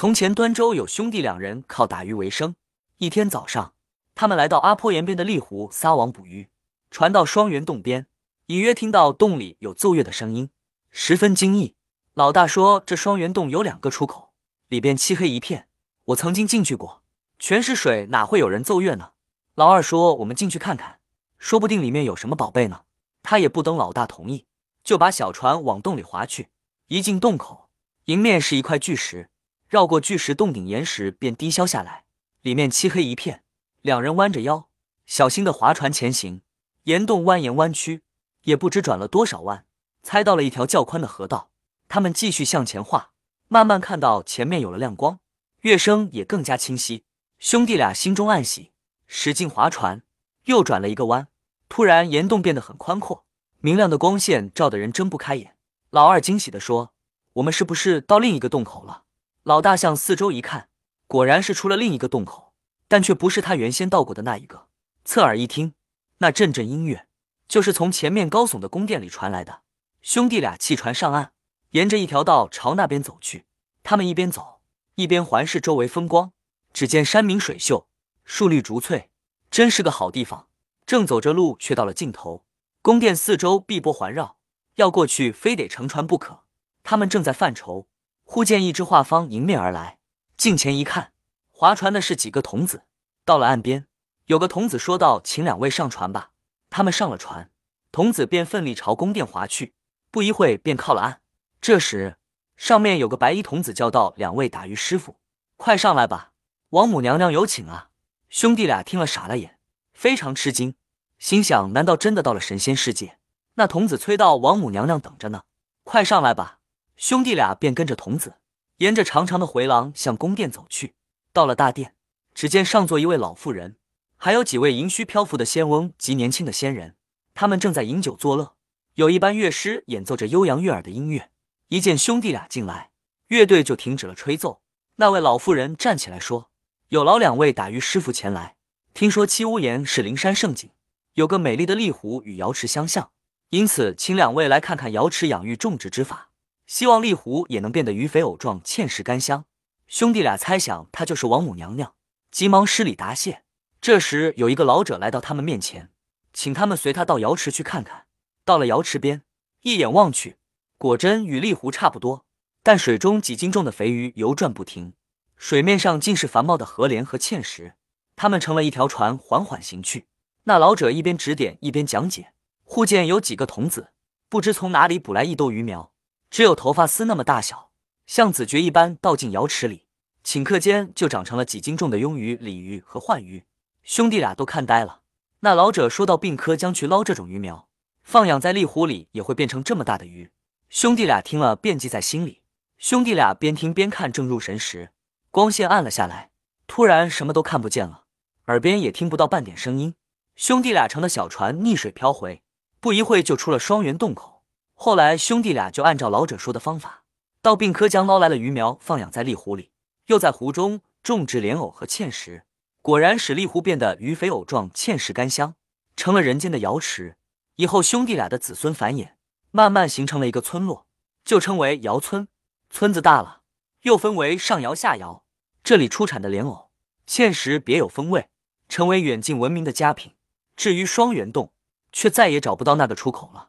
从前端州有兄弟两人靠打鱼为生。一天早上，他们来到阿坡岩边的丽湖撒网捕鱼，船到双元洞边，隐约听到洞里有奏乐的声音，十分惊异。老大说：“这双元洞有两个出口，里边漆黑一片，我曾经进去过，全是水，哪会有人奏乐呢？”老二说：“我们进去看看，说不定里面有什么宝贝呢。”他也不等老大同意，就把小船往洞里划去。一进洞口，迎面是一块巨石，绕过巨石，洞顶岩石便低消下来，里面漆黑一片。两人弯着腰，小心的划船前行。岩洞蜿蜒弯曲，也不知转了多少弯，猜到了一条较宽的河道。他们继续向前划，慢慢看到前面有了亮光，乐声也更加清晰。兄弟俩心中暗喜，使劲划船，又转了一个弯。突然，岩洞变得很宽阔，明亮的光线照得人睁不开眼。老二惊喜地说：“我们是不是到另一个洞口了？”老大向四周一看，果然是出了另一个洞口，但却不是他原先到过的那一个。侧耳一听，那阵阵音乐就是从前面高耸的宫殿里传来的。兄弟俩弃船上岸，沿着一条道朝那边走去。他们一边走，一边环视周围风光。只见山明水秀，树绿竹翠，真是个好地方。正走着路，却到了尽头。宫殿四周碧波环绕，要过去非得乘船不可。他们正在犯愁，忽见一只画舫迎面而来。近前一看，划船的是几个童子。到了岸边，有个童子说道：“请两位上船吧。”他们上了船，童子便奋力朝宫殿划去。不一会便靠了岸。这时，上面有个白衣童子叫道：“两位打鱼师傅，快上来吧，王母娘娘有请啊！”兄弟俩听了傻了眼。非常吃惊，心想：难道真的到了神仙世界？那童子催道：“王母娘娘等着呢，快上来吧！”兄弟俩便跟着童子，沿着长长的回廊向宫殿走去。到了大殿，只见上座一位老妇人，还有几位银须漂浮的仙翁及年轻的仙人，他们正在饮酒作乐。有一班乐师演奏着悠扬悦耳的音乐。一见兄弟俩进来，乐队就停止了吹奏。那位老妇人站起来说：“有劳两位打鱼师傅前来。”听说七屋岩是灵山胜景，有个美丽的丽湖与瑶池相像，因此请两位来看看瑶池养育种植之法，希望丽湖也能变得鱼肥藕壮、芡实甘香。兄弟俩猜想她就是王母娘娘，急忙施礼答谢。这时有一个老者来到他们面前，请他们随他到瑶池去看看。到了瑶池边，一眼望去，果真与丽湖差不多，但水中几斤重的肥鱼游转不停，水面上尽是繁茂的荷莲和芡实。他们乘了一条船，缓缓行去。那老者一边指点，一边讲解。忽见有几个童子，不知从哪里捕来一兜鱼苗，只有头发丝那么大小，像子爵一般，倒进瑶池里，顷刻间就长成了几斤重的鳙鱼、鲤鱼和鲩鱼。兄弟俩都看呆了。那老者说到，病科将去捞这种鱼苗，放养在丽湖里，也会变成这么大的鱼。兄弟俩听了，便记在心里。兄弟俩边听边看，正入神时，光线暗了下来，突然什么都看不见了。耳边也听不到半点声音，兄弟俩乘的小船逆水漂回，不一会就出了双元洞口。后来兄弟俩就按照老者说的方法，到病科江捞来了鱼苗，放养在丽湖里，又在湖中种植莲藕和芡实，果然使丽湖变得鱼肥藕壮、芡实甘香，成了人间的瑶池。以后兄弟俩的子孙繁衍，慢慢形成了一个村落，就称为瑶村。村子大了，又分为上瑶、下瑶，这里出产的莲藕、芡实别有风味。成为远近闻名的佳品。至于双元洞，却再也找不到那个出口了。